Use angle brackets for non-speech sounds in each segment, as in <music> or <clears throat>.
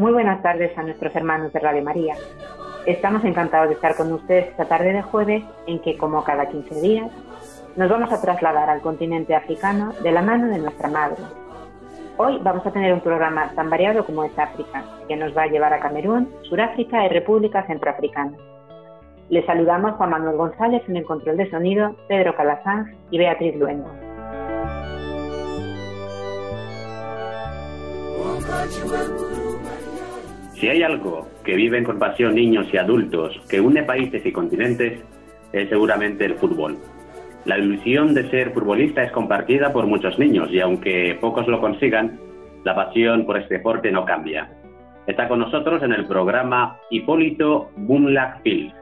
Muy buenas tardes a nuestros hermanos de Radio María. Estamos encantados de estar con ustedes esta tarde de jueves en que, como cada 15 días, nos vamos a trasladar al continente africano de la mano de nuestra madre. Hoy vamos a tener un programa tan variado como es África, que nos va a llevar a Camerún, Suráfrica y República Centroafricana. Les saludamos Juan Manuel González en el control de sonido, Pedro Calazán y Beatriz Luengo. Si hay algo que viven con pasión niños y adultos, que une países y continentes, es seguramente el fútbol. La ilusión de ser futbolista es compartida por muchos niños y aunque pocos lo consigan, la pasión por este deporte no cambia. Está con nosotros en el programa Hipólito Bunlak Field.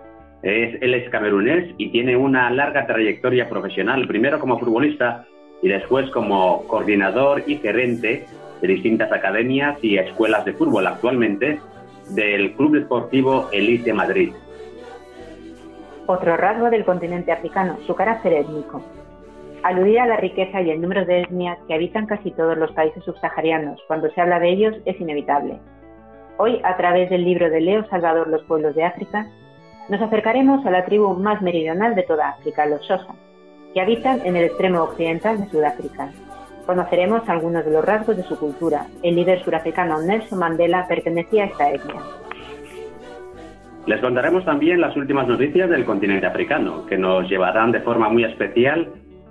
Es, él es camerunés y tiene una larga trayectoria profesional, primero como futbolista y después como coordinador y gerente de distintas academias y escuelas de fútbol actualmente del Club Deportivo Elite Madrid. Otro rasgo del continente africano, su carácter étnico. Aludir a la riqueza y el número de etnias que habitan casi todos los países subsaharianos cuando se habla de ellos es inevitable. Hoy, a través del libro de Leo Salvador Los pueblos de África, nos acercaremos a la tribu más meridional de toda África, los Xhosa, que habitan en el extremo occidental de Sudáfrica. Conoceremos algunos de los rasgos de su cultura. El líder surafricano Nelson Mandela pertenecía a esta etnia. Les contaremos también las últimas noticias del continente africano, que nos llevarán de forma muy especial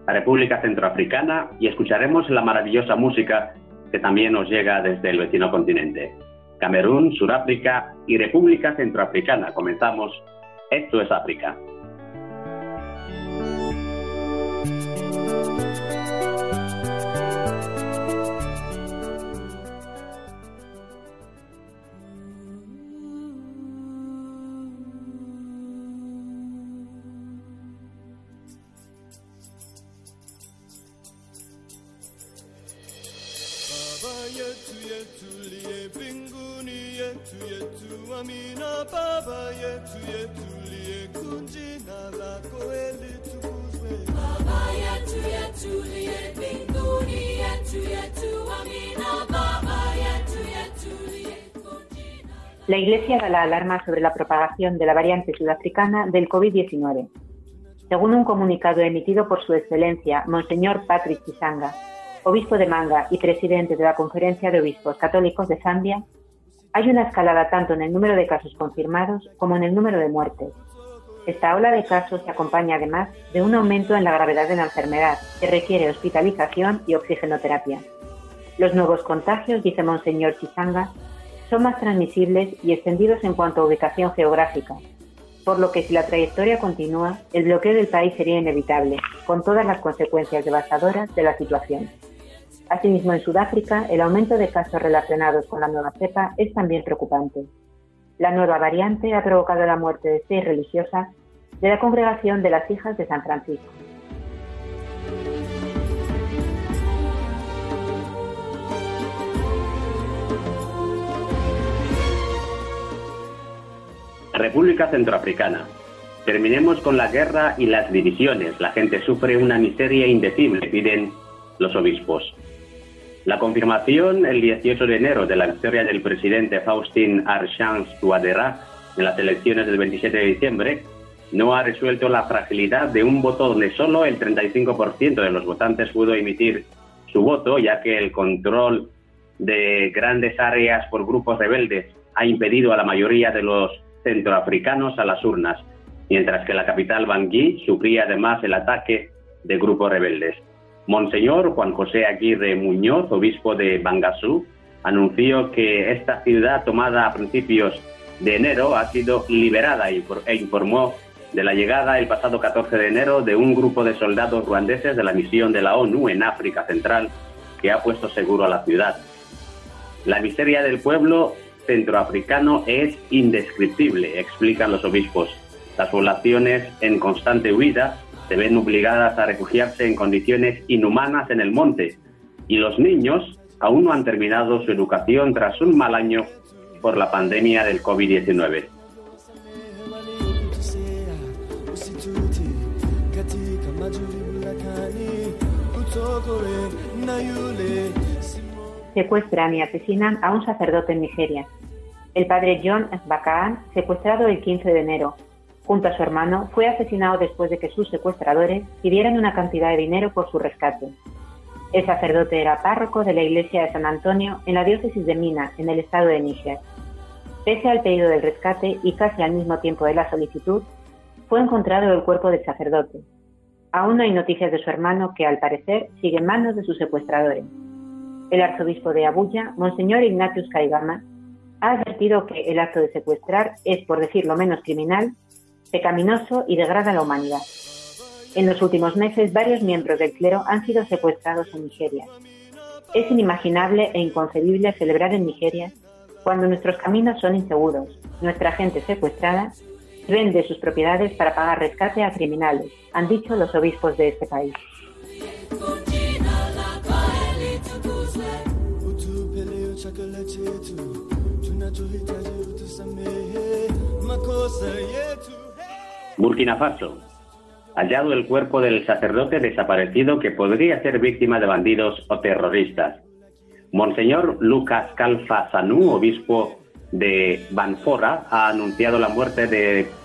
a República Centroafricana y escucharemos la maravillosa música que también nos llega desde el vecino continente. Camerún, Sudáfrica y República Centroafricana. Comenzamos. Esto es África. La Iglesia da la alarma sobre la propagación de la variante sudafricana del COVID-19. Según un comunicado emitido por Su Excelencia, Monseñor Patrick Chisanga, obispo de Manga y presidente de la Conferencia de Obispos Católicos de Zambia, hay una escalada tanto en el número de casos confirmados como en el número de muertes. Esta ola de casos se acompaña además de un aumento en la gravedad de la enfermedad, que requiere hospitalización y oxigenoterapia. Los nuevos contagios, dice Monseñor Chisanga, son más transmisibles y extendidos en cuanto a ubicación geográfica, por lo que si la trayectoria continúa, el bloqueo del país sería inevitable, con todas las consecuencias devastadoras de la situación. Asimismo, en Sudáfrica, el aumento de casos relacionados con la nueva cepa es también preocupante. La nueva variante ha provocado la muerte de seis religiosas de la congregación de las Hijas de San Francisco. República Centroafricana. Terminemos con la guerra y las divisiones. La gente sufre una miseria indecible, piden los obispos. La confirmación el 18 de enero de la victoria del presidente Faustin Archange Touadéra en las elecciones del 27 de diciembre no ha resuelto la fragilidad de un voto donde solo el 35% de los votantes pudo emitir su voto, ya que el control de grandes áreas por grupos rebeldes ha impedido a la mayoría de los centroafricanos a las urnas, mientras que la capital Bangui sufría además el ataque de grupos rebeldes. Monseñor Juan José Aguirre Muñoz, obispo de Bangasú, anunció que esta ciudad tomada a principios de enero ha sido liberada e informó de la llegada el pasado 14 de enero de un grupo de soldados ruandeses de la misión de la ONU en África Central que ha puesto seguro a la ciudad. La miseria del pueblo centroafricano es indescriptible, explican los obispos. Las poblaciones en constante huida se ven obligadas a refugiarse en condiciones inhumanas en el monte y los niños aún no han terminado su educación tras un mal año por la pandemia del COVID-19. Secuestran y asesinan a un sacerdote en Nigeria. El padre John Bakaan, secuestrado el 15 de enero, junto a su hermano, fue asesinado después de que sus secuestradores pidieran una cantidad de dinero por su rescate. El sacerdote era párroco de la iglesia de San Antonio en la diócesis de Mina, en el estado de Níger. Pese al pedido del rescate y casi al mismo tiempo de la solicitud, fue encontrado el cuerpo del sacerdote. Aún no hay noticias de su hermano que, al parecer, sigue en manos de sus secuestradores. El arzobispo de Abuya, Monseñor Ignatius Caigama, ha advertido que el acto de secuestrar es, por decirlo menos criminal, pecaminoso y degrada la humanidad. En los últimos meses, varios miembros del clero han sido secuestrados en Nigeria. Es inimaginable e inconcebible celebrar en Nigeria cuando nuestros caminos son inseguros, nuestra gente secuestrada vende sus propiedades para pagar rescate a criminales, han dicho los obispos de este país. Burkina Faso. Hallado el cuerpo del sacerdote desaparecido que podría ser víctima de bandidos o terroristas. Monseñor Lucas Calfa Sanú, obispo de Banfora, ha anunciado la muerte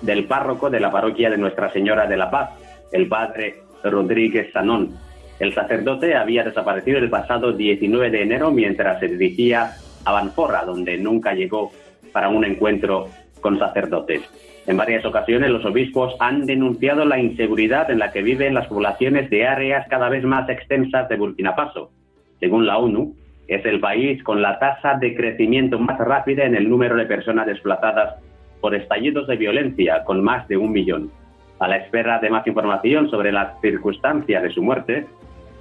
del párroco de la parroquia de Nuestra Señora de la Paz, el padre Rodríguez Sanón. El sacerdote había desaparecido el pasado 19 de enero mientras se dirigía a Banfora, donde nunca llegó para un encuentro con sacerdotes. En varias ocasiones los obispos han denunciado la inseguridad en la que viven las poblaciones de áreas cada vez más extensas de Burkina Faso. Según la ONU, es el país con la tasa de crecimiento más rápida en el número de personas desplazadas por estallidos de violencia, con más de un millón. A la espera de más información sobre las circunstancias de su muerte,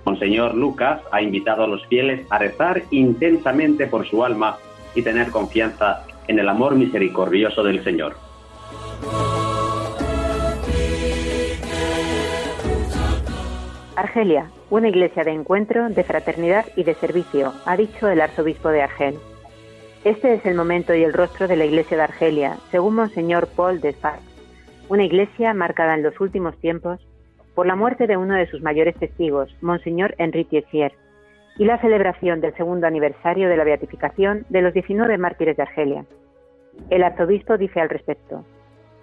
Monseñor Lucas ha invitado a los fieles a rezar intensamente por su alma y tener confianza en el amor misericordioso del Señor. Argelia, una iglesia de encuentro, de fraternidad y de servicio, ha dicho el arzobispo de Argel. Este es el momento y el rostro de la iglesia de Argelia, según Monseñor Paul Desparts, una iglesia marcada en los últimos tiempos por la muerte de uno de sus mayores testigos, Monseñor Enrique Thiers, y la celebración del segundo aniversario de la beatificación de los 19 mártires de Argelia. El arzobispo dice al respecto,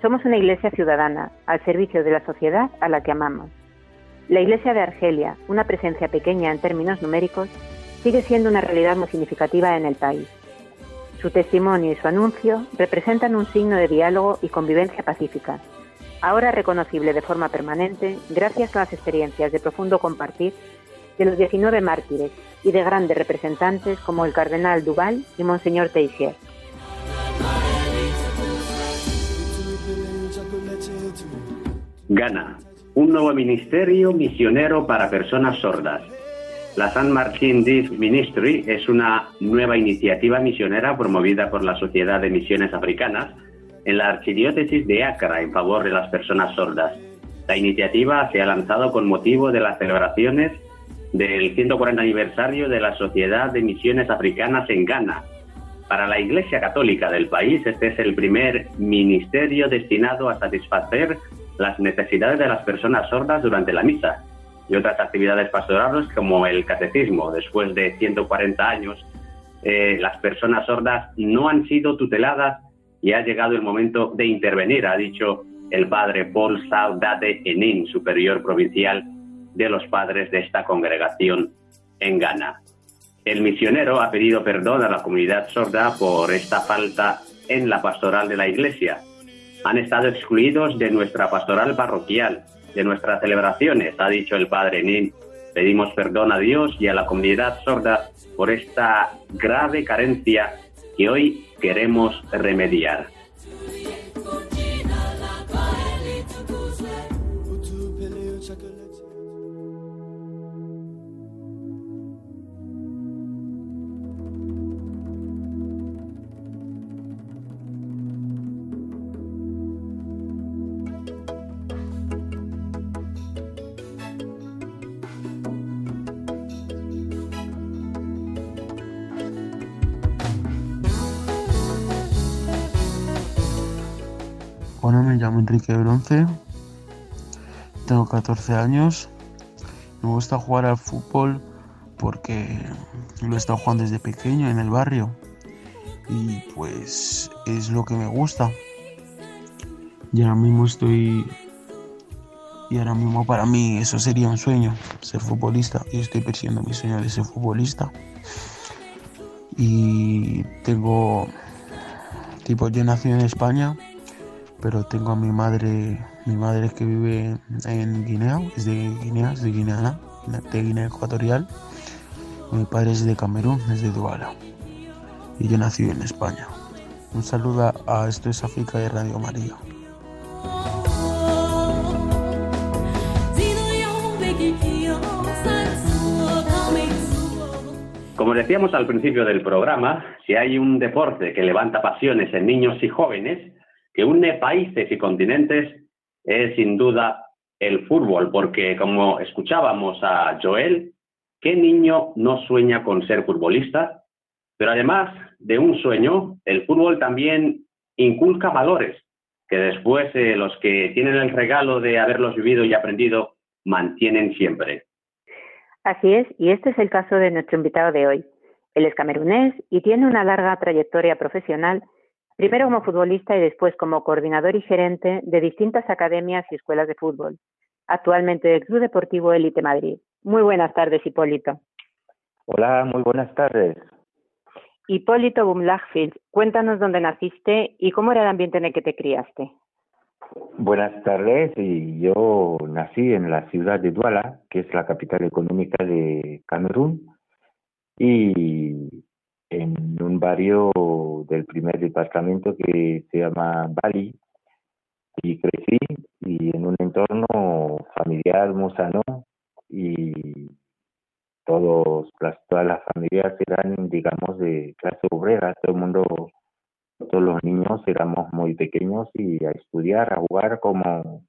somos una iglesia ciudadana, al servicio de la sociedad a la que amamos. La iglesia de Argelia, una presencia pequeña en términos numéricos, sigue siendo una realidad muy significativa en el país. Su testimonio y su anuncio representan un signo de diálogo y convivencia pacífica, ahora reconocible de forma permanente gracias a las experiencias de profundo compartir de los 19 mártires y de grandes representantes como el cardenal Duval y Monseñor Teixier. Ghana, un nuevo ministerio misionero para personas sordas. La San Martín Deaf Ministry es una nueva iniciativa misionera promovida por la Sociedad de Misiones Africanas en la Archidiócesis de Accra en favor de las personas sordas. La iniciativa se ha lanzado con motivo de las celebraciones del 140 aniversario de la Sociedad de Misiones Africanas en Ghana. Para la Iglesia Católica del país, este es el primer ministerio destinado a satisfacer las necesidades de las personas sordas durante la misa y otras actividades pastorales como el catecismo. Después de 140 años, eh, las personas sordas no han sido tuteladas y ha llegado el momento de intervenir, ha dicho el padre Paul Saudade Enin, superior provincial de los padres de esta congregación en Ghana. El misionero ha pedido perdón a la comunidad sorda por esta falta en la pastoral de la iglesia. Han estado excluidos de nuestra pastoral parroquial, de nuestras celebraciones, ha dicho el padre Nin. Pedimos perdón a Dios y a la comunidad sorda por esta grave carencia que hoy queremos remediar. Enrique Bronce, tengo 14 años, me gusta jugar al fútbol porque lo he estado jugando desde pequeño en el barrio y pues es lo que me gusta. Y ahora mismo estoy y ahora mismo para mí eso sería un sueño, ser futbolista. Y estoy persiguiendo mi sueño de ser futbolista. Y tengo, tipo, yo nací en España, pero tengo a mi madre, mi madre que vive en Guinea, es de Guinea, es de Guinea, de Guinea Ecuatorial. Mi padre es de Camerún, es de Duala. Y yo nací en España. Un saludo a Esto es África de Radio María. Como decíamos al principio del programa, si hay un deporte que levanta pasiones en niños y jóvenes, que une países y continentes, es sin duda el fútbol, porque como escuchábamos a Joel, ¿qué niño no sueña con ser futbolista? Pero además de un sueño, el fútbol también inculca valores que después eh, los que tienen el regalo de haberlos vivido y aprendido mantienen siempre. Así es, y este es el caso de nuestro invitado de hoy. Él es camerunés y tiene una larga trayectoria profesional, primero como futbolista y después como coordinador y gerente de distintas academias y escuelas de fútbol, actualmente del Club Deportivo Elite Madrid. Muy buenas tardes, Hipólito. Hola, muy buenas tardes. Hipólito Bumlachfield, cuéntanos dónde naciste y cómo era el ambiente en el que te criaste. Buenas tardes, y yo nací en la ciudad de Douala, que es la capital económica de Camerún, y en un barrio del primer departamento que se llama Bali, y crecí y en un entorno familiar muy sano y todos todas las familias eran digamos de clase obrera todo el mundo todos los niños éramos muy pequeños y a estudiar, a jugar como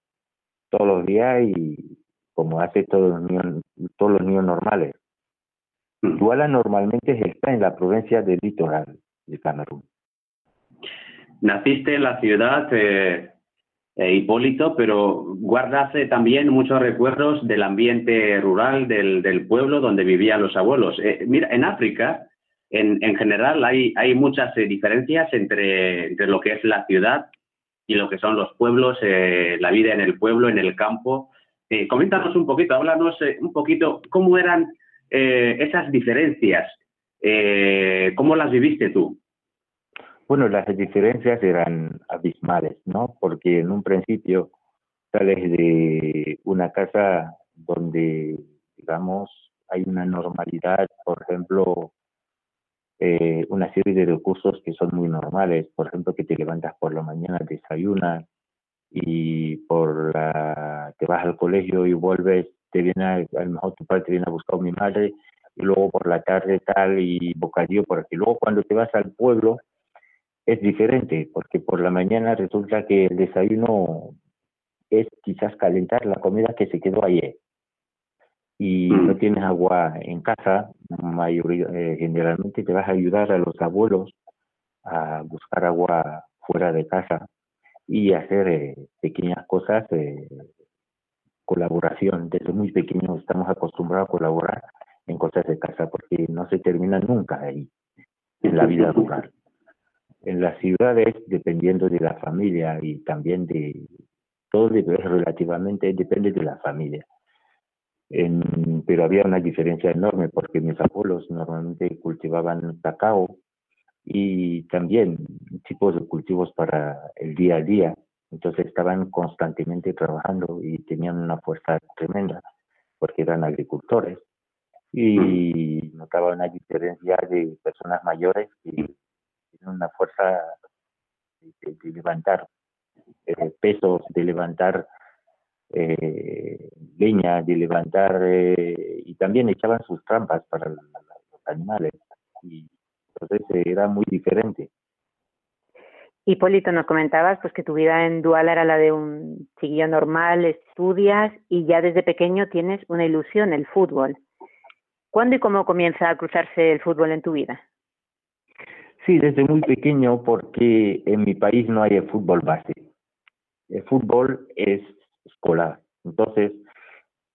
todos los días y como hace todos los niños, todos los niños normales. Duala normalmente está en la provincia del litoral de Camerún. Naciste en la ciudad, eh, eh, Hipólito, pero guardas también muchos recuerdos del ambiente rural, del, del pueblo donde vivían los abuelos. Eh, mira, en África en, en general hay, hay muchas eh, diferencias entre, entre, lo que es la ciudad y lo que son los pueblos, la vida en el pueblo, en el campo. Coméntanos un poquito, háblanos un poquito cómo eran eh, esas diferencias, cómo las viviste tú. Bueno, las diferencias eran abismales, ¿no? Porque en un principio sales de una casa donde, digamos, hay una normalidad, por ejemplo, eh, una serie de recursos que son muy normales, por ejemplo, que te levantas por la mañana, desayunas y por la, te vas al colegio y vuelves, te viene a, a lo mejor tu padre te viene a buscar a mi madre y luego por la tarde tal y bocadillo por aquí. Luego cuando te vas al pueblo es diferente porque por la mañana resulta que el desayuno es quizás calentar la comida que se quedó ayer y no tienes agua en casa, mayoría, eh, generalmente te vas a ayudar a los abuelos a buscar agua fuera de casa y hacer eh, pequeñas cosas de colaboración. Desde muy pequeños estamos acostumbrados a colaborar en cosas de casa porque no se termina nunca ahí, en la vida rural. En las ciudades, dependiendo de la familia y también de todo, relativamente depende de la familia pero había una diferencia enorme porque mis abuelos normalmente cultivaban cacao y también tipos de cultivos para el día a día. Entonces estaban constantemente trabajando y tenían una fuerza tremenda porque eran agricultores. Y notaba una diferencia de personas mayores que tienen una fuerza de, de levantar eh, pesos, de levantar eh, leña, de levantar, eh, y también echaban sus trampas para los animales. Y entonces era muy diferente. Hipólito, nos comentabas pues que tu vida en Dual era la de un chiquillo normal, estudias y ya desde pequeño tienes una ilusión, el fútbol. ¿Cuándo y cómo comienza a cruzarse el fútbol en tu vida? Sí, desde muy pequeño porque en mi país no hay fútbol base. el fútbol es escolar. Entonces,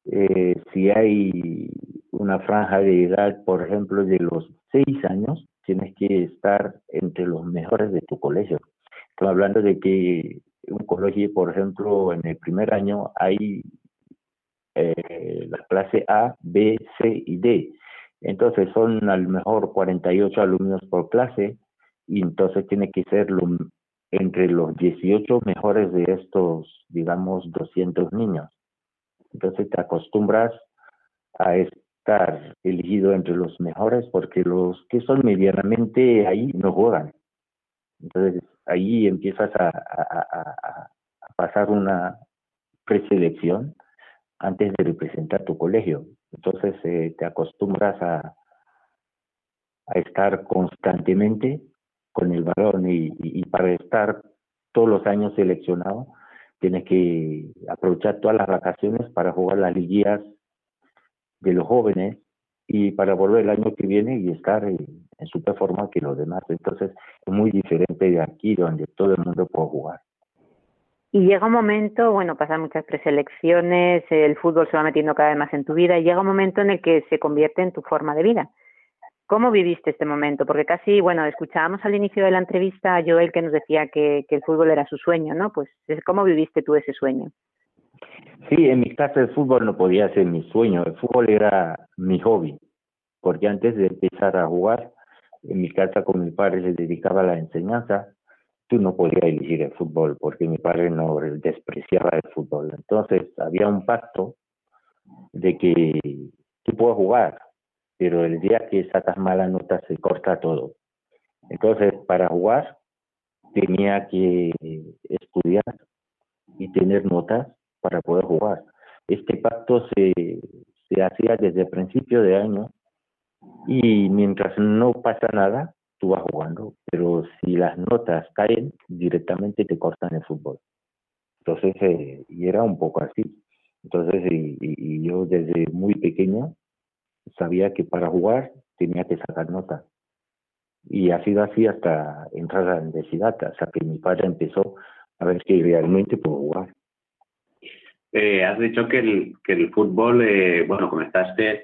eh, si hay una franja de edad, por ejemplo, de los seis años, tienes que estar entre los mejores de tu colegio. Estamos hablando de que un colegio, por ejemplo, en el primer año hay eh, la clase A, B, C y D. Entonces son a lo mejor 48 alumnos por clase y entonces tiene que ser entre los 18 mejores de estos, digamos, 200 niños. Entonces te acostumbras a estar elegido entre los mejores porque los que son medianamente ahí no juegan. Entonces ahí empiezas a, pasar una preselección antes de representar tu colegio. Entonces eh, te acostumbras a, estar constantemente con el balón y, y, para estar todos los años seleccionado tienes que aprovechar todas las vacaciones para jugar las liguillas de los jóvenes y para volver el año que viene y estar en, en su forma que los demás. Entonces es muy diferente de aquí donde todo el mundo puede jugar. Y llega un momento, bueno, pasan muchas preselecciones, el fútbol se va metiendo cada vez más en tu vida y llega un momento en el que se convierte en tu forma de vida. ¿Cómo viviste este momento? Porque casi, bueno, escuchábamos al inicio de la entrevista a Joel que nos decía que, que el fútbol era su sueño, ¿no? Pues, ¿cómo viviste tú ese sueño? Sí, en mi casa el fútbol no podía ser mi sueño, el fútbol era mi hobby, porque antes de empezar a jugar, en mi casa con mi padre se dedicaba a la enseñanza tú no podías elegir el fútbol porque mi padre no despreciaba el fútbol. Entonces había un pacto de que tú puedes jugar, pero el día que sacas mala nota se corta todo. Entonces, para jugar tenía que estudiar y tener notas para poder jugar. Este pacto se, se hacía desde el principio de año y mientras no pasa nada, tú vas jugando, pero si las notas caen, directamente te cortan el fútbol. Entonces, eh, y era un poco así. Entonces, y, yo desde muy pequeño sabía que para jugar tenía que sacar notas. Y ha sido así hasta entrar a la universidad, hasta que mi padre empezó a ver que realmente puedo jugar. Eh, has dicho que el, que el fútbol, eh, bueno, comenzaste,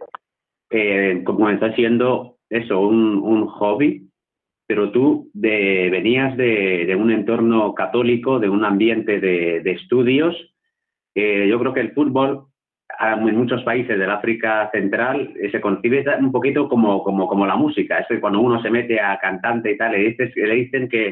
eh, comenzó siendo eso, un, un hobby pero tú venías de, un entorno católico, de un ambiente de, estudios. yo creo que el fútbol en muchos países del África Central eh, se concibe un poquito como, como, como la música. Es que cuando uno se mete a cantante y tal, le, dices, le dicen que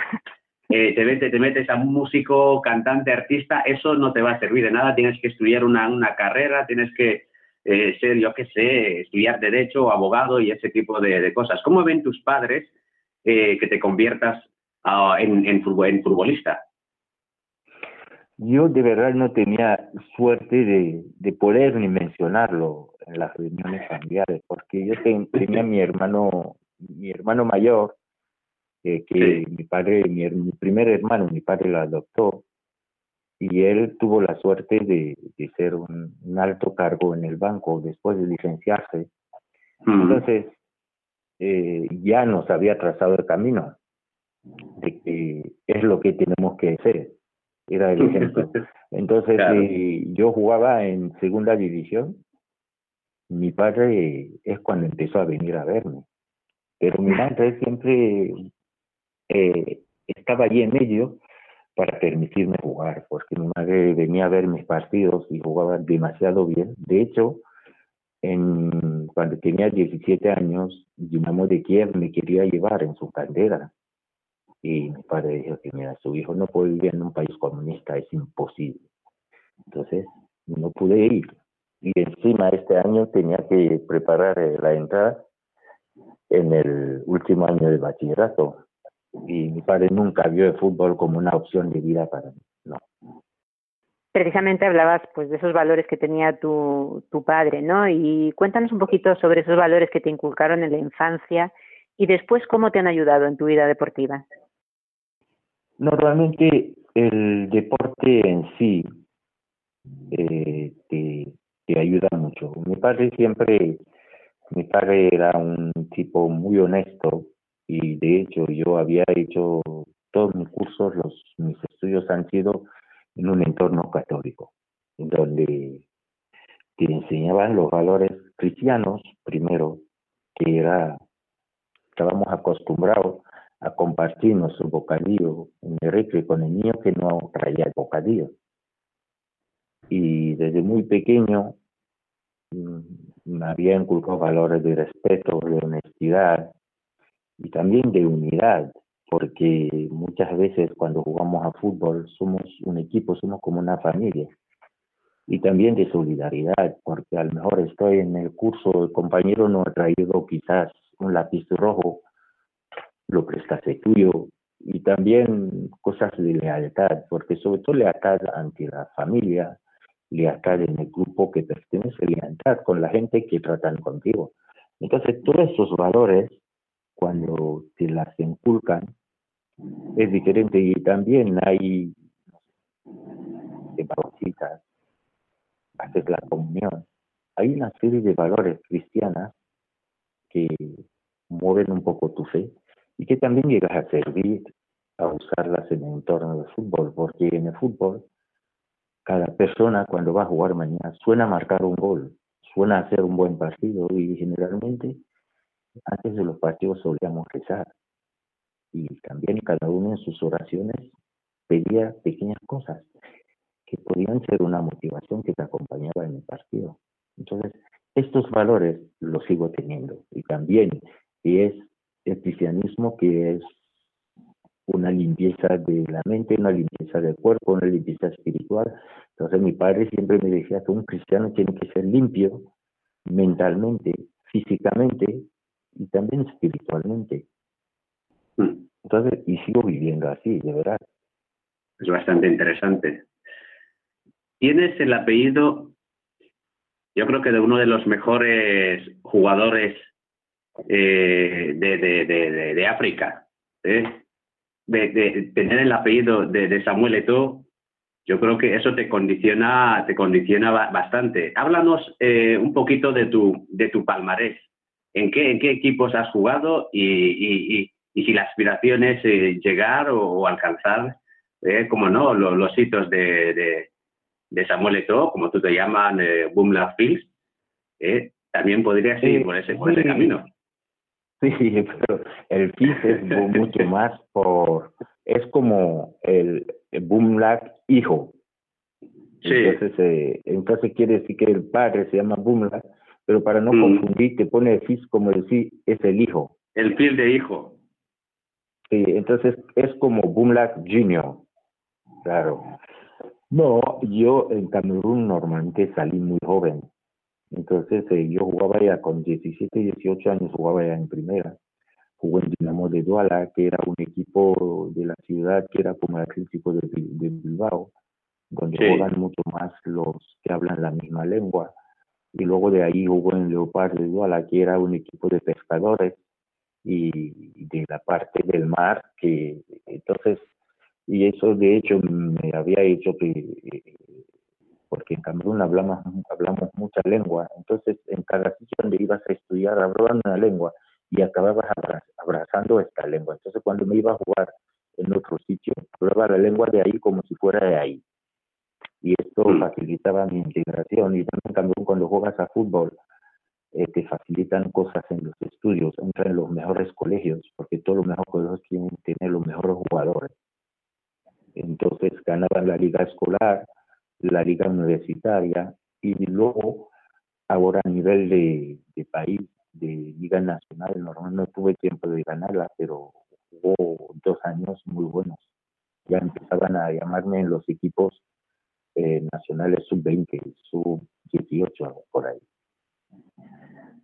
eh, te, metes, te metes a un músico, cantante, artista, eso no te va a servir de nada. Tienes que estudiar una, una carrera, tienes que eh, ser, yo qué sé, estudiar derecho, abogado y ese tipo de, de cosas. ¿Cómo ven tus padres eh, que te conviertas uh, en, en, futbolista? Yo de verdad no tenía suerte de, de poder ni mencionarlo en las reuniones familiares, porque yo tenía mi hermano, mi hermano mayor, eh, que mi padre, mi, mi, primer hermano, mi padre lo adoptó, y él tuvo la suerte de, de ser un, un, alto cargo en el banco después de licenciarse. Entonces, eh, ya nos había trazado el camino de que es lo que tenemos que hacer. Era el ejemplo. <laughs> Entonces, eh, yo jugaba en segunda división. Mi padre es cuando empezó a venir a verme. Pero mi <laughs> madre siempre eh, estaba allí en medio para permitirme jugar, porque mi madre venía a ver mis partidos y jugaba demasiado bien. De hecho, en, cuando tenía 17 años, Dinamo de Kiev me quería llevar en su caldera. Y mi padre dijo que, mira, su hijo no puede vivir en un país comunista, es imposible. Entonces, no pude ir. Y encima este año tenía que preparar eh, la entrada en el último año de bachillerato. Y mi padre nunca vio el fútbol como una opción de vida para mí. No precisamente hablabas pues de esos valores que tenía tu, tu padre, ¿no? Y cuéntanos un poquito sobre esos valores que te inculcaron en la infancia y después cómo te han ayudado en tu vida deportiva. Normalmente el deporte en sí eh, te, te ayuda mucho. Mi padre siempre, mi padre era un tipo muy honesto y de hecho yo había hecho todos mis cursos, los mis estudios han sido en un entorno católico, donde te enseñaban los valores cristianos, primero, que era, estábamos acostumbrados a compartir nuestro bocadillo en el con el niño que no traía el bocadillo. Y desde muy pequeño mm, me había inculcado valores de respeto, de honestidad y también de unidad, porque muchas veces cuando jugamos a fútbol somos un equipo, somos como una familia. Y también de solidaridad, porque a lo mejor estoy en el curso, el compañero no ha traído quizás un lápiz rojo, lo prestaste tuyo, y también cosas de lealtad, porque sobre todo lealtad ante la familia, lealtad en el grupo que pertenece, lealtad con la gente que tratan contigo. Entonces, todos esos valores, cuando te las inculcan, es diferente y también hay de bautitas, haces la comunión. Hay una serie de valores cristianas que mueven un poco tu fe y que también llegas a servir, a usarlas en el entorno del fútbol, porque en el fútbol cada persona cuando va a jugar mañana suena a marcar un gol, suena a hacer un buen partido y generalmente antes de los partidos solíamos rezar y también cada uno en sus oraciones pedía pequeñas cosas que podían ser una motivación que te acompañaba en el partido. Entonces, estos valores los sigo teniendo y también es el cristianismo que es una limpieza de la mente, una limpieza del cuerpo, una limpieza espiritual. Entonces mi padre siempre me decía que un cristiano tiene que ser limpio mentalmente, físicamente y también espiritualmente. Mm. Entonces, y sigo viviendo así, de verdad. Es bastante interesante. Tienes el apellido, yo creo que de uno de los mejores jugadores eh, de, de, de, de, África. ¿eh? De, tener el apellido de, Samuel Eto'o, yo creo que eso te condiciona, te condiciona bastante. Háblanos eh, un poquito de tu, de tu palmarés. ¿En qué, ¿En qué equipos has jugado y, y, y, si la aspiración es llegar o, alcanzar, como no, los, hitos de, de, Samuel Eto'o, como tú te llaman, eh, Boomla Fields, también podrías ir por ese, por ese camino. Sí, pero el FIS es mucho más por, es como el, Boomlack hijo. Sí. Entonces, eh, entonces quiere decir que el padre se llama Boomlack, pero para no mm. confundir te pone el FIS como decir es el hijo. El FIS de hijo. Sí, entonces es como Boomlack Junior. Claro. No, yo en Camerún normalmente salí muy joven. Entonces eh, yo jugaba ya con 17, 18 años, jugaba ya en primera. Jugué en Dinamo de Duala, que era un equipo de la ciudad que era como el Atlético de, de Bilbao, donde juegan mucho más los que hablan la misma lengua. Y luego de ahí jugó en Leopard de que era un equipo de pescadores y de la parte del mar, que entonces, y eso de hecho me había hecho que porque en Camerún hablamos, hablamos mucha lengua, entonces en cada sitio donde ibas a estudiar hablaban una lengua y acababas abrazando esta lengua. Entonces cuando me iba a jugar en otro sitio, hablaba la lengua de ahí como si fuera de ahí. Y esto mm. facilitaba mi integración. Y también Camerún cuando juegas a fútbol, eh, te facilitan cosas en los estudios, entran en los mejores colegios, porque todos los mejores colegios quieren tener los mejores jugadores. Entonces ganaban la liga escolar, la liga universitaria y luego ahora a nivel de, país, de liga nacional, normalmente no tuve tiempo de ganarla, pero hubo dos años muy buenos. Ya empezaban a llamarme en los equipos eh, nacionales sub-20, sub-18, por ahí.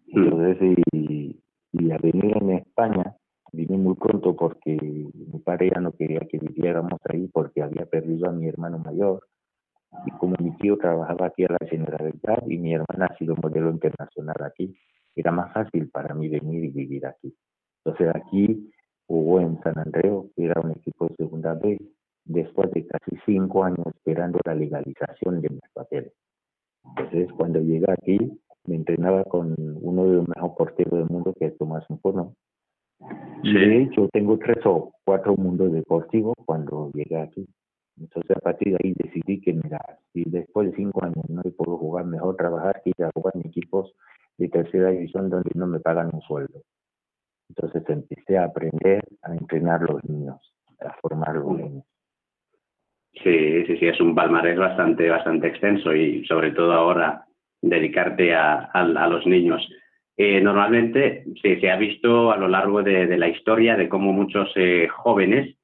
Entonces, y, y a venir en España, vine muy pronto porque mi padre ya no quería que viviéramos ahí porque había perdido a mi hermano mayor y como mi tío trabajaba aquí a la Generalidad y mi hermana ha sido modelo internacional aquí, era más fácil para mí venir y vivir aquí. Entonces aquí jugó en San Andreu, que era un equipo de segunda B, cinco años esperando la legalización de mis papeles. Entonces cuando llegué aquí, me entrenaba con uno de los mejores porteros del mundo, que es Tomás Uncono. Y de hecho tengo tres o cuatro mundos deportivos cuando llegué aquí. Entonces a partir de ahí decidí que, mira, si después de cinco años no puedo jugar, mejor trabajar que ir a jugar en equipos de tercera división donde no me pagan un sueldo. Entonces empecé a aprender a entrenar los niños, a formar los niños. Sí, sí, sí, es un palmarés bastante, bastante extenso y sobre todo ahora dedicarte a, a, los niños. Eh, normalmente se ha visto a lo largo de, la historia de cómo muchos eh, jóvenes,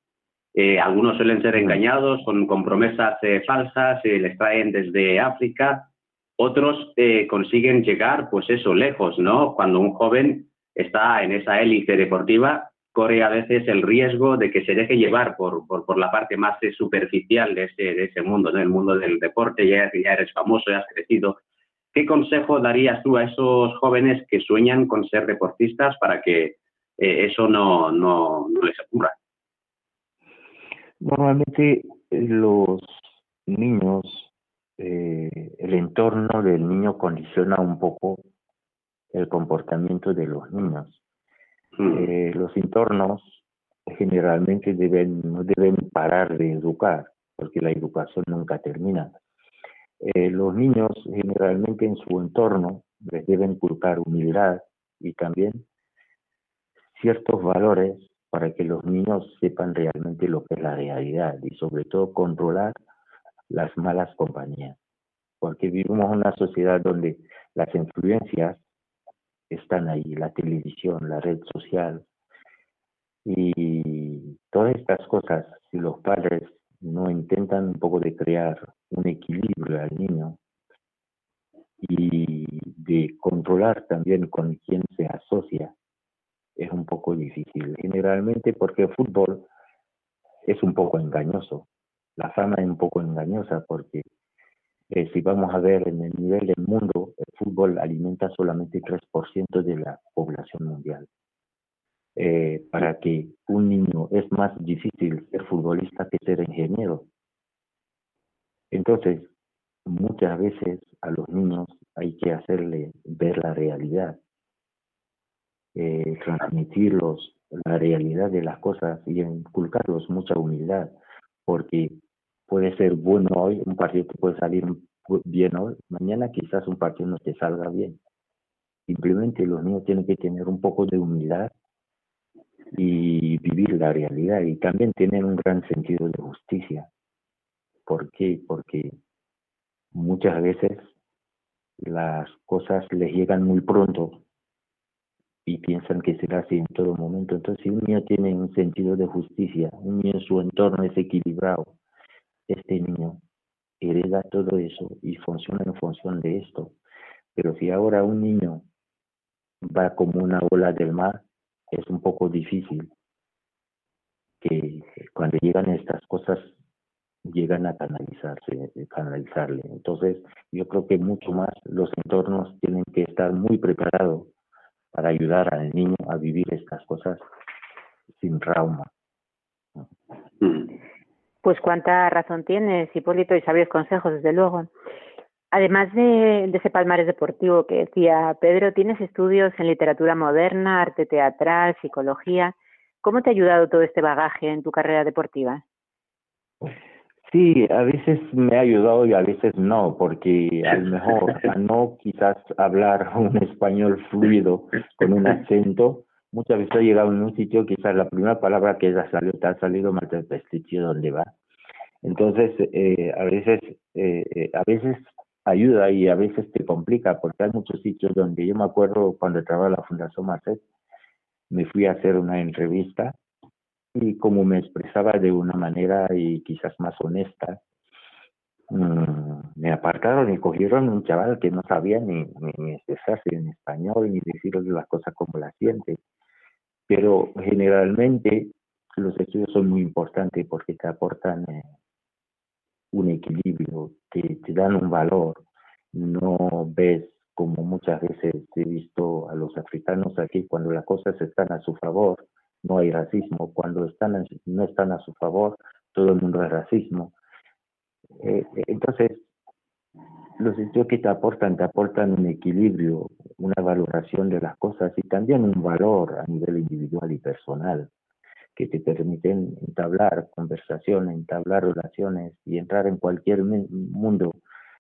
eh, algunos suelen ser engañados con, con promesas falsas, les traen desde África, otros consiguen llegar, pues eso, lejos, ¿no? Cuando un joven está en esa élite deportiva, corre a veces el riesgo de que se deje llevar por, por, la parte más superficial de ese, de ese mundo, ¿no? el mundo del deporte, ya, ya eres famoso, ya has crecido. ¿Qué consejo darías tú a esos jóvenes que sueñan con ser deportistas para que eh, eso no, no, no les ocurra? Normalmente eh, los niños, eh, el entorno del niño condiciona un poco el comportamiento de los niños. Mm. Eh, los entornos generalmente deben, no deben parar de educar, porque la educación nunca termina. Eh, los niños generalmente en su entorno les deben culpar humildad y también ciertos valores para que los niños sepan realmente lo que es la realidad y sobre todo controlar las malas compañías. Porque vivimos en una sociedad donde las influencias están ahí, la televisión, la red social. Y todas estas cosas, si los padres no intentan un poco de crear un equilibrio al niño y de controlar también con quién se asocia, es un poco difícil. Generalmente porque el fútbol es un poco engañoso. La fama es un poco engañosa porque eh, si vamos a ver en el nivel del mundo, el fútbol alimenta solamente 3% de la población mundial. Eh, para que un niño es más difícil ser futbolista que ser ingeniero. Entonces, muchas veces a los niños hay que hacerle ver la realidad, eh, transmitirlos la realidad de las cosas y inculcarlos mucha humildad, porque puede ser bueno hoy, un partido puede salir bien hoy, mañana quizás un partido no te salga bien. Simplemente los niños tienen que tener un poco de humildad y vivir la realidad y también tener un gran sentido de justicia. ¿Por qué? Porque muchas veces las cosas les llegan muy pronto y piensan que será así en todo momento. Entonces, si un niño tiene un sentido de justicia, un niño en su entorno es equilibrado, este niño hereda todo eso y funciona en función de esto. Pero si ahora un niño va como una ola del mar, es un poco difícil que cuando llegan estas cosas llegan a canalizarse, canalizarle. Entonces, yo creo que mucho más los entornos tienen que estar muy preparados para ayudar al niño a vivir estas cosas sin trauma. Pues cuánta razón tienes, Hipólito, y sabios consejos, desde luego. Además de, ese palmarés deportivo que decía Pedro, tienes estudios en literatura moderna, arte teatral, psicología. ¿Cómo te ha ayudado todo este bagaje en tu carrera deportiva? Sí, a veces me ha ayudado y a veces no, porque a lo mejor <laughs> a no quizás hablar un español fluido con un acento, muchas veces he llegado en un sitio, quizás la primera palabra que ha salido, te ha salido mal del sitio donde va. Entonces, eh, a veces, eh, eh, a veces ayuda y a veces te complica, porque hay muchos sitios donde yo me acuerdo cuando trabajaba en la Fundación Marcet, me fui a hacer una entrevista y como me expresaba de una manera y quizás más honesta, mm, me apartaron y cogieron un chaval que no sabía ni, ni, expresarse en español ni decirle las cosas como las siente pero generalmente los estudios son muy importantes porque te aportan eh, un equilibrio, te, te dan un valor. No ves como muchas veces he visto a los africanos aquí, cuando las cosas están a su favor, no hay racismo. Cuando están no están a su favor, todo el mundo es racismo. Eh, entonces, los que te aportan, te aportan un equilibrio, una valoración de las cosas y también un valor a nivel individual y personal que te permiten entablar conversación, entablar relaciones y entrar en cualquier mundo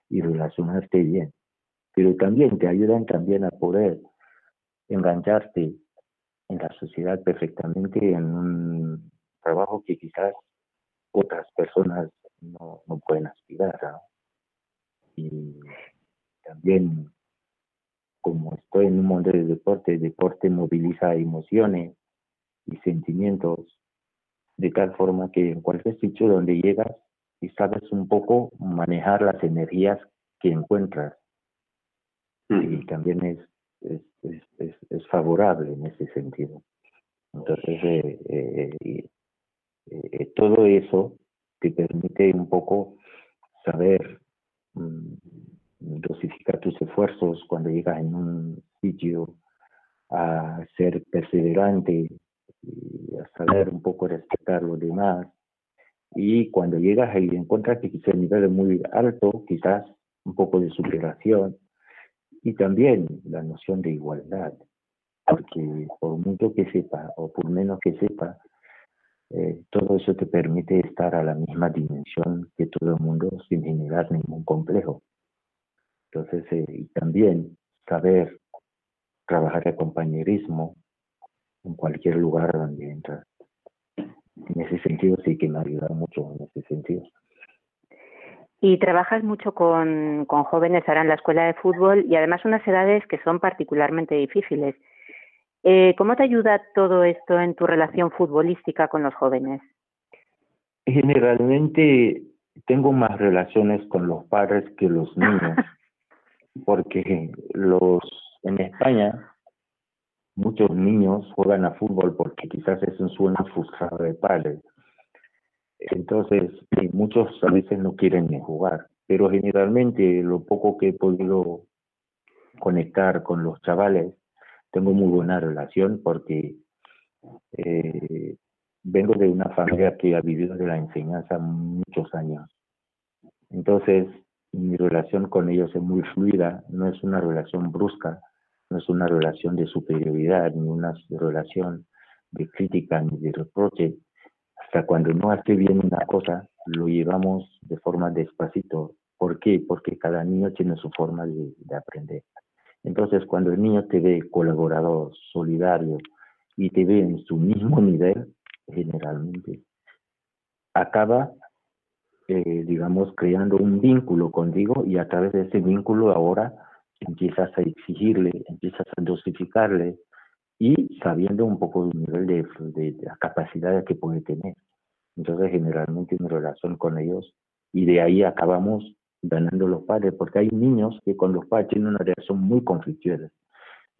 y relacionarte bien. Pero también te ayudan también a poder engancharte en la sociedad perfectamente en un trabajo que quizás otras personas no pueden aspirar. Y también como estoy en un mundo de deporte, el deporte moviliza emociones y sentimientos de tal forma que en cualquier sitio donde llegas y sabes un poco manejar las energías que encuentras. Y también es, es, es, es, favorable en ese sentido. Entonces, eh, eh, eh, todo eso te permite un poco saber mm, dosificar tus esfuerzos cuando llegas en un sitio, a ser perseverante, y a saber un poco respetar los demás. Y cuando llegas ahí encuentras que quizás el nivel muy alto, quizás un poco de superación y también la noción de igualdad, porque por mucho que sepa o por menos que sepa, eh, todo eso te permite estar a la misma dimensión que todo el mundo sin generar ningún complejo. Entonces, eh, y también saber trabajar el compañerismo en cualquier lugar donde entras. En ese sentido sí que me ha ayudado mucho en ese sentido. Y trabajas mucho con, con jóvenes ahora en la escuela de fútbol y además unas edades que son particularmente difíciles. Eh, ¿Cómo te ayuda todo esto en tu relación futbolística con los jóvenes? Generalmente tengo más relaciones con los padres que los niños. <laughs> porque los en España muchos niños juegan a fútbol porque quizás es un sueño frustrado de padres. Entonces, muchos a veces no quieren ni jugar, pero generalmente lo poco que he podido conectar con los chavales, tengo muy buena relación porque eh, vengo de una familia que ha vivido de la enseñanza muchos años. Entonces, mi relación con ellos es muy fluida, no es una relación brusca, no es una relación de superioridad, ni una relación de crítica ni de reproche. Hasta cuando no hace bien una cosa, lo llevamos de forma despacito. ¿Por qué? Porque cada niño tiene su forma de, de aprender. Entonces, cuando el niño te ve colaborador, solidario y te ve en su mismo nivel, generalmente, acaba eh, digamos, creando un vínculo contigo y a través de ese vínculo ahora empiezas a exigirle, empiezas a dosificarle y sabiendo un poco el nivel de, de, capacidades que puede tener. Entonces, generalmente mi relación con ellos y de ahí acabamos ganando los padres, porque hay niños que con los padres tienen una relación muy conflictual,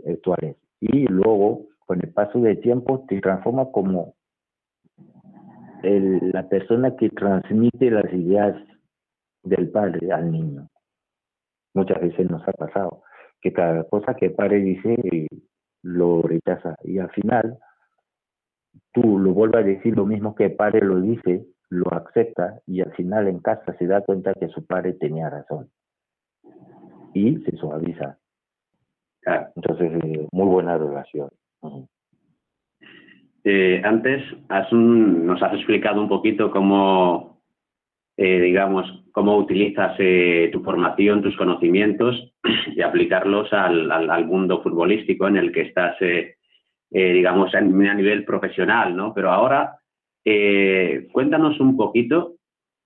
actuales. Y luego, con el paso del tiempo, te transforma como la persona que transmite las ideas del padre al niño. Muchas veces nos ha pasado que cada cosa que el padre dice eh, lo rechaza y al final tú lo vuelves a decir lo mismo que el padre lo dice, lo acepta y al final en casa se da cuenta que su padre tenía razón y se suaviza. Entonces, eh, muy buena relación. Eh, antes nos has explicado un poquito cómo, eh, digamos, cómo utilizas eh, tu formación, tus conocimientos <clears throat> y aplicarlos al, al, mundo futbolístico en el que estás, digamos, a nivel profesional, ¿no? Pero ahora, cuéntanos un poquito,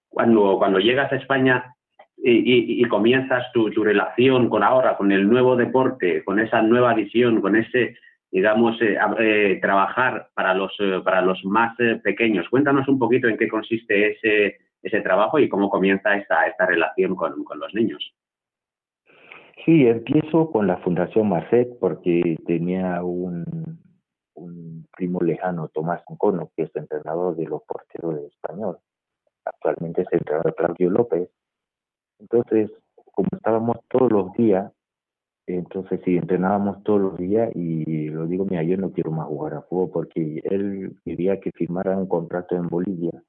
cuando, cuando llegas a España y, comienzas tu, tu relación con ahora, con el nuevo deporte, con esa nueva visión, con ese digamos, eh, eh, trabajar para los, eh, para los más pequeños. Cuéntanos un poquito en qué consiste ese, ese trabajo y cómo comienza esta, esta relación con, con los niños. Sí, empiezo con la Fundación Marcet porque tenía un, un primo lejano, Tomás Ancono, que es entrenador de los porteros de español. Actualmente es entrenador de Claudio López. Entonces, como estábamos todos los días entonces sí, entrenábamos todos los días y lo digo, mira, yo no quiero más jugar a fútbol porque él quería que firmara un contrato en Bolivia.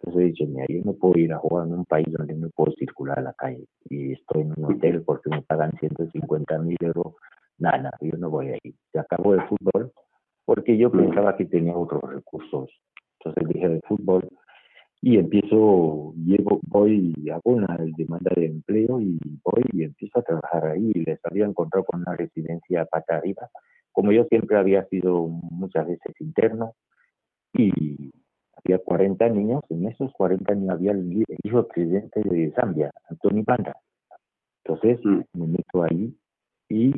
Entonces dicho, mira, yo no puedo ir a jugar en un país donde no puedo circular a la calle y estoy en un hotel porque me pagan 150 mil euros. Nada, nada, yo no voy a ir. Se acabó el fútbol porque yo pensaba que tenía otros recursos Entonces dejé el fútbol y empiezo, llego, voy, hago una demanda de empleo y voy y empiezo a trabajar ahí. Les había encontrado con una residencia pata arriba. Como yo siempre había sido muchas veces interno y había 40 niños, en esos 40 niños había el hijo presidente de Zambia, Antonio Banda. Entonces mm. me meto ahí y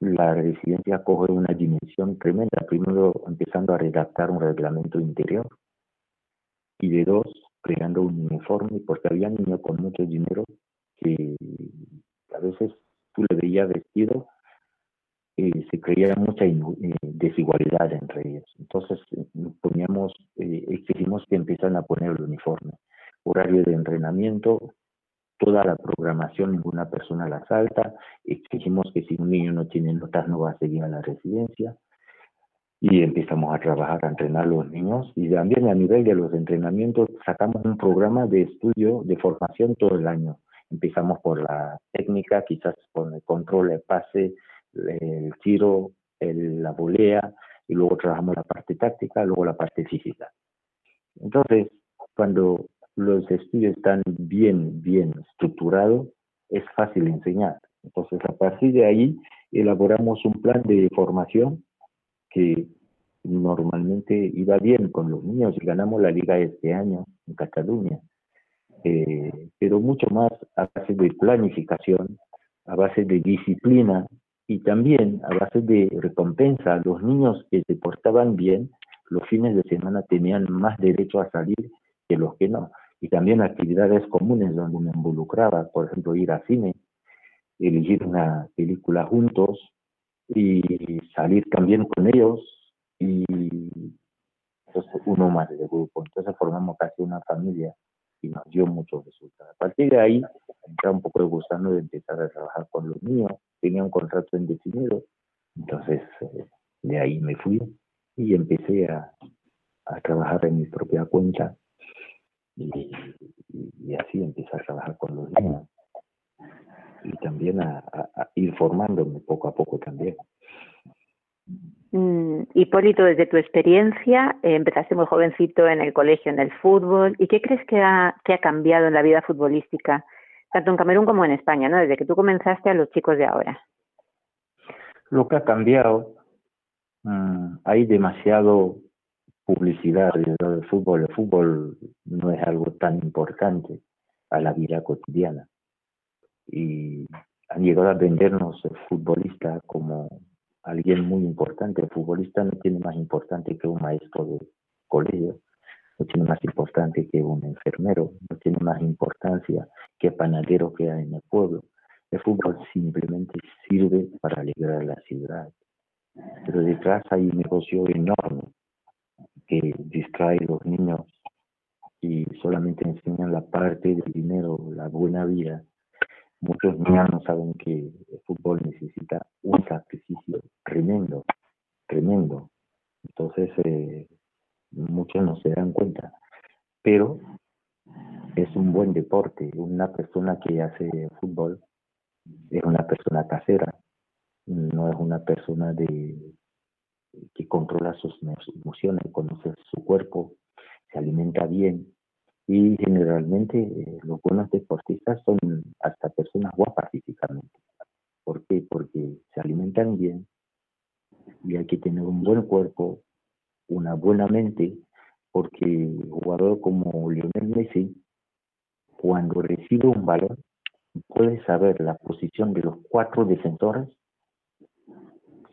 la residencia coge una dimensión tremenda. Primero empezando a redactar un reglamento interior y de dos creando un uniforme porque había niños con mucho dinero que a veces tú le veías vestido y se creía mucha eh, desigualdad entre ellos. Entonces poníamos, eh, exigimos que empiezan a poner el uniforme, horario de entrenamiento, toda la programación, ninguna persona la salta, exigimos que si un niño no tiene notas no va a seguir a la residencia y empezamos a trabajar, a entrenar a los niños y también a nivel de los entrenamientos sacamos un programa de estudio, de formación todo el año. Empezamos por la técnica, quizás con el control, el pase, el tiro, el, la volea y luego trabajamos la parte táctica, luego la parte física. Entonces, cuando los estudios están bien, bien estructurados, es fácil enseñar. Entonces, a partir de ahí, elaboramos un plan de formación que normalmente iba bien con los niños y ganamos la liga este año en Cataluña. Eh, pero mucho más a base de planificación, a base de disciplina y también a base de recompensa. Los niños que se portaban bien, los fines de semana tenían más derecho a salir que los que no y también actividades comunes donde me involucraba, por ejemplo, ir a cine, elegir una película juntos y salir también con ellos y entonces uno más del grupo. Entonces formamos casi una familia y nos dio muchos resultados. A partir de ahí, entré un poco gustando de empezar a trabajar con los niños, tenía un contrato indefinido, entonces eh, de ahí me fui y empecé a, a trabajar en mi propia cuenta y, así empecé a trabajar con los niños y también a, ir formándome poco a poco también. Mm, Hipólito, desde tu experiencia, eh, empezaste muy jovencito en el colegio, en el fútbol, ¿y qué crees que ha, que ha cambiado en la vida futbolística, tanto en Camerún como en España, ¿no? desde que tú comenzaste a los chicos de ahora? Lo que ha cambiado, mm, hay demasiado publicidad alrededor del fútbol. El fútbol no es algo tan importante a la vida cotidiana. Y han llegado a vendernos el futbolista como alguien muy importante. El futbolista no tiene más importante que un maestro de colegio, no tiene más importante que un enfermero, no tiene más importancia que panadero que hay en el pueblo. El fútbol simplemente sirve para alegrar la ciudad. Pero detrás hay un negocio enorme que distrae a los niños y solamente enseñan la parte del dinero, la buena vida. Muchos niños saben que el fútbol necesita un sacrificio tremendo, tremendo. Entonces, eh, muchos no se dan cuenta. Pero es un buen deporte. Una persona que hace fútbol es una persona casera, no es una persona de que controla sus emociones, conoce su cuerpo, se alimenta bien y generalmente eh, los buenos deportistas son hasta personas guapas físicamente. ¿Por qué? Porque se alimentan bien y hay que tener un buen cuerpo, una buena mente, porque un jugador como Lionel Messi, cuando recibe un balón, puede saber la posición de los cuatro defensores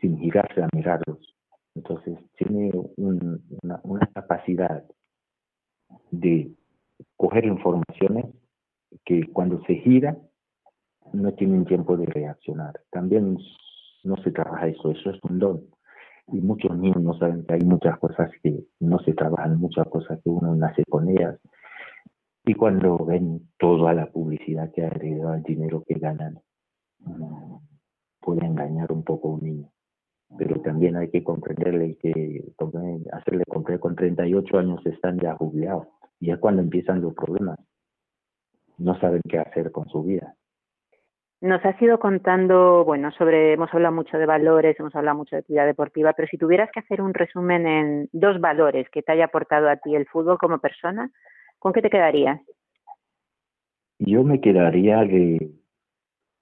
sin girarse a mirarlos. Entonces tiene una, capacidad de coger informaciones que cuando se gira no tienen tiempo de reaccionar. También no se trabaja eso, eso es un don. Y muchos niños no saben que hay muchas cosas que no se trabajan, muchas cosas que uno nace con ellas. Y cuando ven toda la publicidad que hay alrededor del dinero que ganan, puede engañar un poco a un niño pero también hay que comprenderle que hacerle comprender con 38 años están ya jubilados y es cuando empiezan los problemas. No saben qué hacer con su vida. Nos has ido contando, bueno, sobre, hemos hablado mucho de valores, hemos hablado mucho de actividad deportiva, pero si tuvieras que hacer un resumen en dos valores que te haya aportado a ti el fútbol como persona, ¿con qué te quedarías? Yo me quedaría de,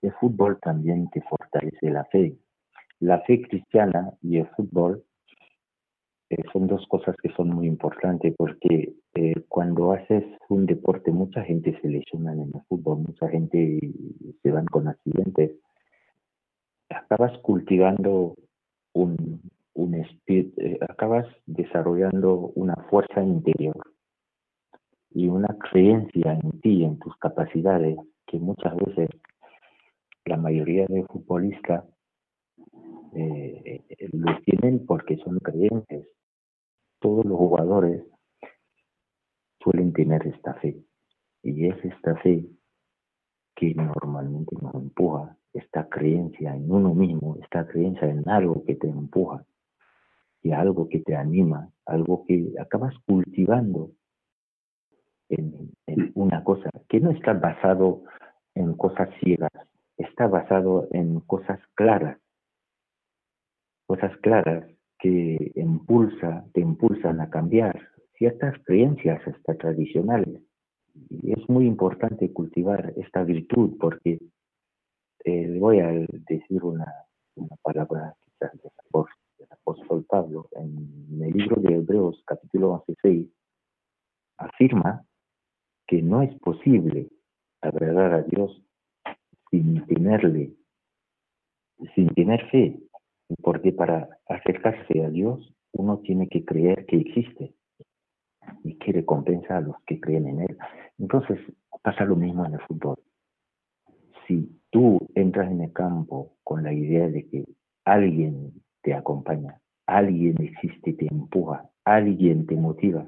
el fútbol también te fortalece la fe. La fe cristiana y el fútbol eh, son dos cosas que son muy importantes porque eh, cuando haces un deporte mucha gente se lesiona en el fútbol, mucha gente se van con accidentes. Acabas cultivando un, un espíritu, eh, acabas desarrollando una fuerza interior y una creencia en ti, en tus capacidades, que muchas veces la mayoría de futbolistas eh, lo tienen porque son creyentes, todos los jugadores suelen tener esta fe. Y es esta fe que normalmente nos empuja, esta creencia en uno mismo, esta creencia en algo que te empuja y algo que te anima, algo que acabas cultivando en, en una cosa que no está basado en cosas ciegas, está basado en cosas claras, cosas claras que impulsa, te impulsan a cambiar ciertas creencias hasta tradicionales. Y es muy importante cultivar esta virtud porque eh, voy a decir una, palabra quizás del apóstol, Pablo en el libro de Hebreos capítulo 11, afirma que no es posible agradar a Dios sin tenerle, sin tener fe, porque para acercarse a Dios uno tiene que creer que existe y que recompensa a los que creen en Él. Entonces pasa lo mismo en el fútbol. Si tú entras en el campo con la idea de que alguien te acompaña, alguien existe, te empuja, alguien te motiva,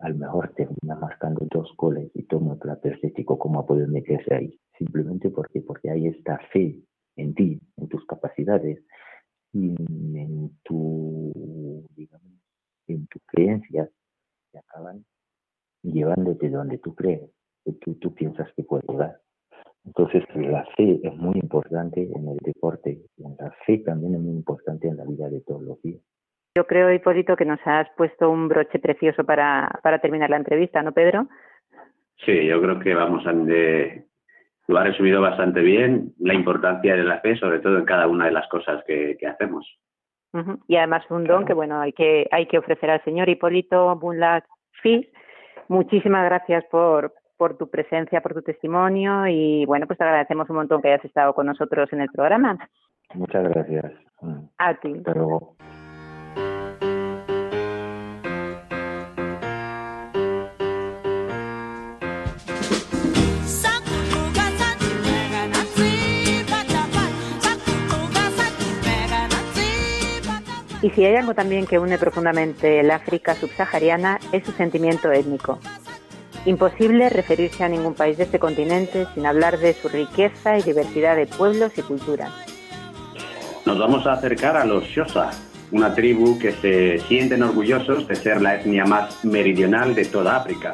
a lo mejor termina marcando dos goles y todo el plato estético cómo poder meterse ahí. Simplemente porque, porque hay esta fe en ti, en tus capacidades y en tu, digamos, en tu creencias que acaban llevándote donde tú crees, que tú, tú piensas que puedes llegar. Entonces la fe es muy importante en el deporte, y la fe también es muy importante en la vida de todos los días. Yo creo, Hipólito, que nos has puesto un broche precioso para, para terminar la entrevista, ¿no, Pedro? Sí, yo creo que vamos a de, lo ha resumido bastante bien la importancia de la fe, sobre todo en cada una de las cosas que, hacemos. Y además un don que bueno hay que hay que ofrecer al señor Hipólito Bunlat Fis. Muchísimas gracias por por tu presencia, por tu testimonio y bueno pues te agradecemos un montón que hayas estado con nosotros en el programa. Muchas gracias. A ti. Pero Y si hay algo también que une profundamente el África subsahariana es su sentimiento étnico. Imposible referirse a ningún país de este continente sin hablar de su riqueza y diversidad de pueblos y culturas. Nos vamos a acercar a los Xhosa, una tribu que se sienten orgullosos de ser la etnia más meridional de toda África.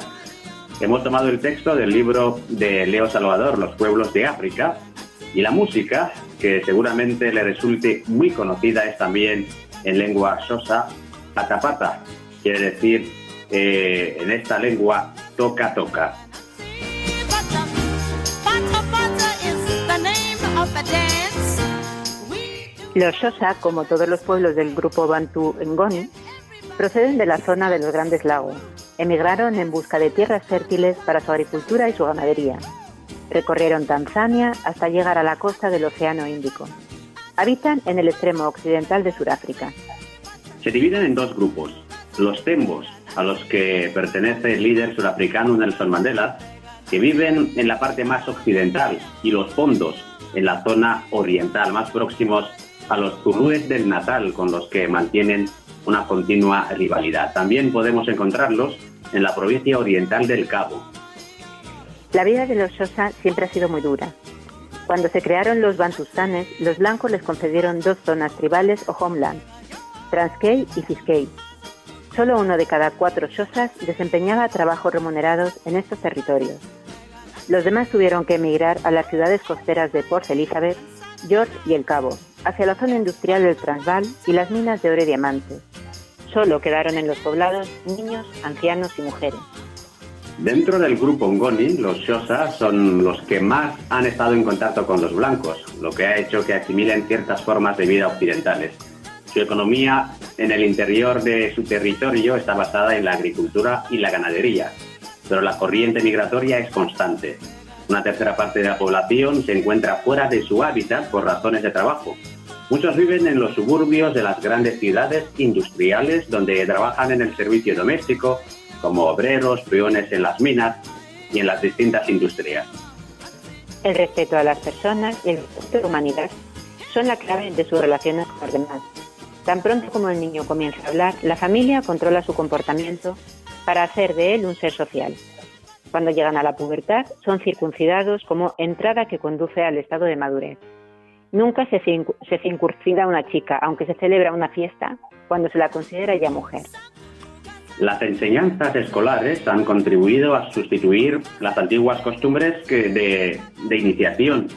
Hemos tomado el texto del libro de Leo Salvador, Los pueblos de África, y la música, que seguramente le resulte muy conocida, es también en lengua sosa, patapata, quiere decir eh, en esta lengua toca toca. Los Sosa, como todos los pueblos del grupo Bantu Ngoni, proceden de la zona de los Grandes Lagos. Emigraron en busca de tierras fértiles para su agricultura y su ganadería. Recorrieron Tanzania hasta llegar a la costa del Océano Índico. Habitan en el extremo occidental de Sudáfrica. Se dividen en dos grupos. Los Tembos, a los que pertenece el líder surafricano Nelson Mandela, que viven en la parte más occidental, y los Pondos, en la zona oriental, más próximos a los Zulúes del Natal, con los que mantienen una continua rivalidad. También podemos encontrarlos en la provincia oriental del Cabo. La vida de los Xhosa siempre ha sido muy dura. Cuando se crearon los Bantustanes, los blancos les concedieron dos zonas tribales o homeland, Transkei y Fiskei. Solo uno de cada cuatro Xhosas desempeñaba trabajos remunerados en estos territorios. Los demás tuvieron que emigrar a las ciudades costeras de Port Elizabeth, George y El Cabo, hacia la zona industrial del Transvaal y las minas de oro y diamantes. Solo quedaron en los poblados niños, ancianos y mujeres. Dentro del grupo Ngoni, los Xhosa son los que más han estado en contacto con los blancos, lo que ha hecho que asimilen ciertas formas de vida occidentales. Su economía en el interior de su territorio está basada en la agricultura y la ganadería, pero la corriente migratoria es constante. Una tercera parte de la población se encuentra fuera de su hábitat por razones de trabajo. Muchos viven en los suburbios de las grandes ciudades industriales donde trabajan en el servicio doméstico, como obreros, peones en las minas y en las distintas industrias. El respeto a las personas y el respeto a la humanidad son la clave de sus relaciones con los demás. Tan pronto como el niño comienza a hablar, la familia controla su comportamiento para hacer de él un ser social. Cuando llegan a la pubertad, son circuncidados como entrada que conduce al estado de madurez. Nunca se, circuncida una chica, aunque se celebra una fiesta cuando se la considera ya mujer. Las enseñanzas escolares han contribuido a sustituir las antiguas costumbres de, de iniciación.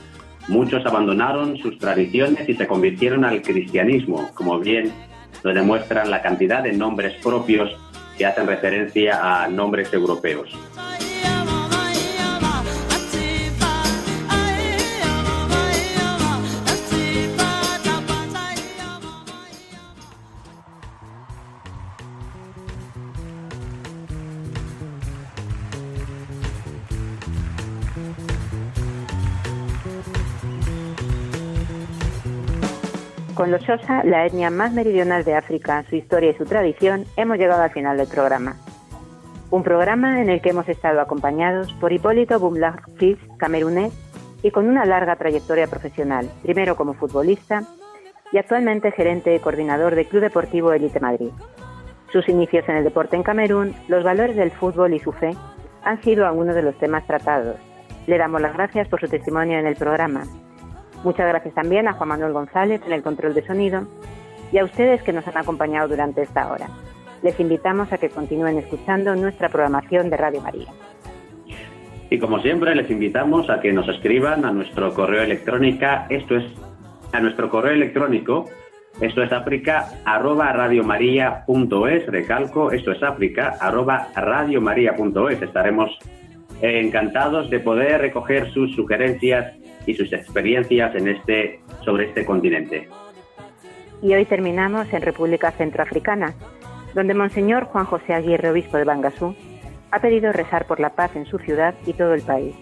Muchos abandonaron sus tradiciones y se convirtieron al cristianismo, como bien lo demuestran la cantidad de nombres propios que hacen referencia a nombres europeos. Con los Xhosa, la etnia más meridional de África, su historia y su tradición, hemos llegado al final del programa. Un programa en el que hemos estado acompañados por Hipólito Bumlach-Fils, camerunés, y con una larga trayectoria profesional, primero como futbolista y actualmente gerente y coordinador del Club Deportivo Elite Madrid. Sus inicios en el deporte en Camerún, los valores del fútbol y su fe han sido algunos de los temas tratados. Le damos las gracias por su testimonio en el programa Muchas gracias también a Juan Manuel González en el control de sonido y a ustedes que nos han acompañado durante esta hora. Les invitamos a que continúen escuchando nuestra programación de Radio María. Y como siempre, les invitamos a que nos escriban a nuestro correo electrónico, esto es, a nuestro correo electrónico, esto es África, arroba radiomaria.es, recalco, esto es África, arroba radiomaria.es. Estaremos encantados de poder recoger sus sugerencias y sus experiencias en este, sobre este continente. Y hoy terminamos en República Centroafricana, donde Monseñor Juan José Aguirre, obispo de Bangasú, ha pedido rezar por la paz en su ciudad y todo el país.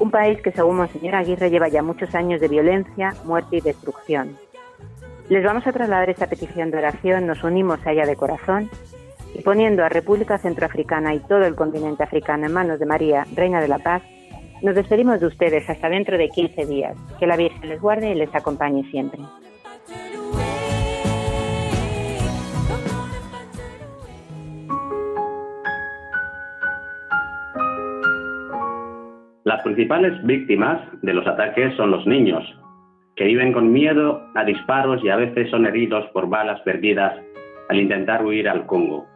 Un país que, según Monseñor Aguirre, lleva ya muchos años de violencia, muerte y destrucción. Les vamos a trasladar esta petición de oración, nos unimos a ella de corazón y poniendo a República Centroafricana y todo el continente africano en manos de María, Reina de la Paz, nos despedimos de ustedes hasta dentro de 15 días. Que la Virgen les guarde y les acompañe siempre. Las principales víctimas de los ataques son los niños, que viven con miedo a disparos y a veces son heridos por balas perdidas al intentar huir al Congo.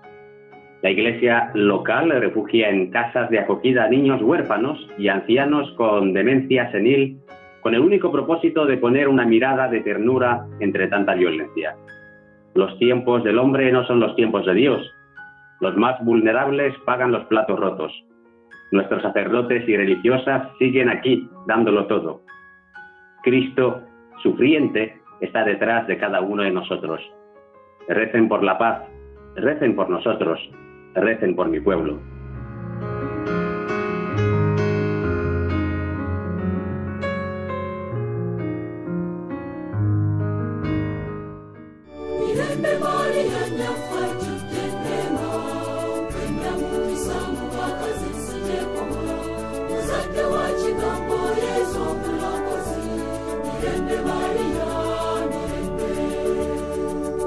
La iglesia local refugia en casas de acogida a niños huérfanos y ancianos con demencia senil con el único propósito de poner una mirada de ternura entre tanta violencia. Los tiempos del hombre no son los tiempos de Dios. Los más vulnerables pagan los platos rotos. Nuestros sacerdotes y religiosas siguen aquí, dándolo todo. Cristo, sufriente, está detrás de cada uno de nosotros. Recen por la paz, recen por nosotros, recen por mi pueblo.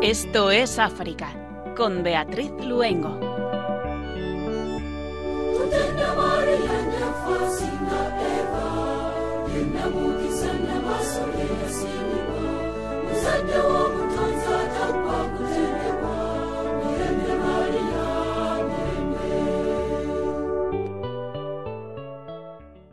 Esto es África, con Beatriz Luengo. Senhor.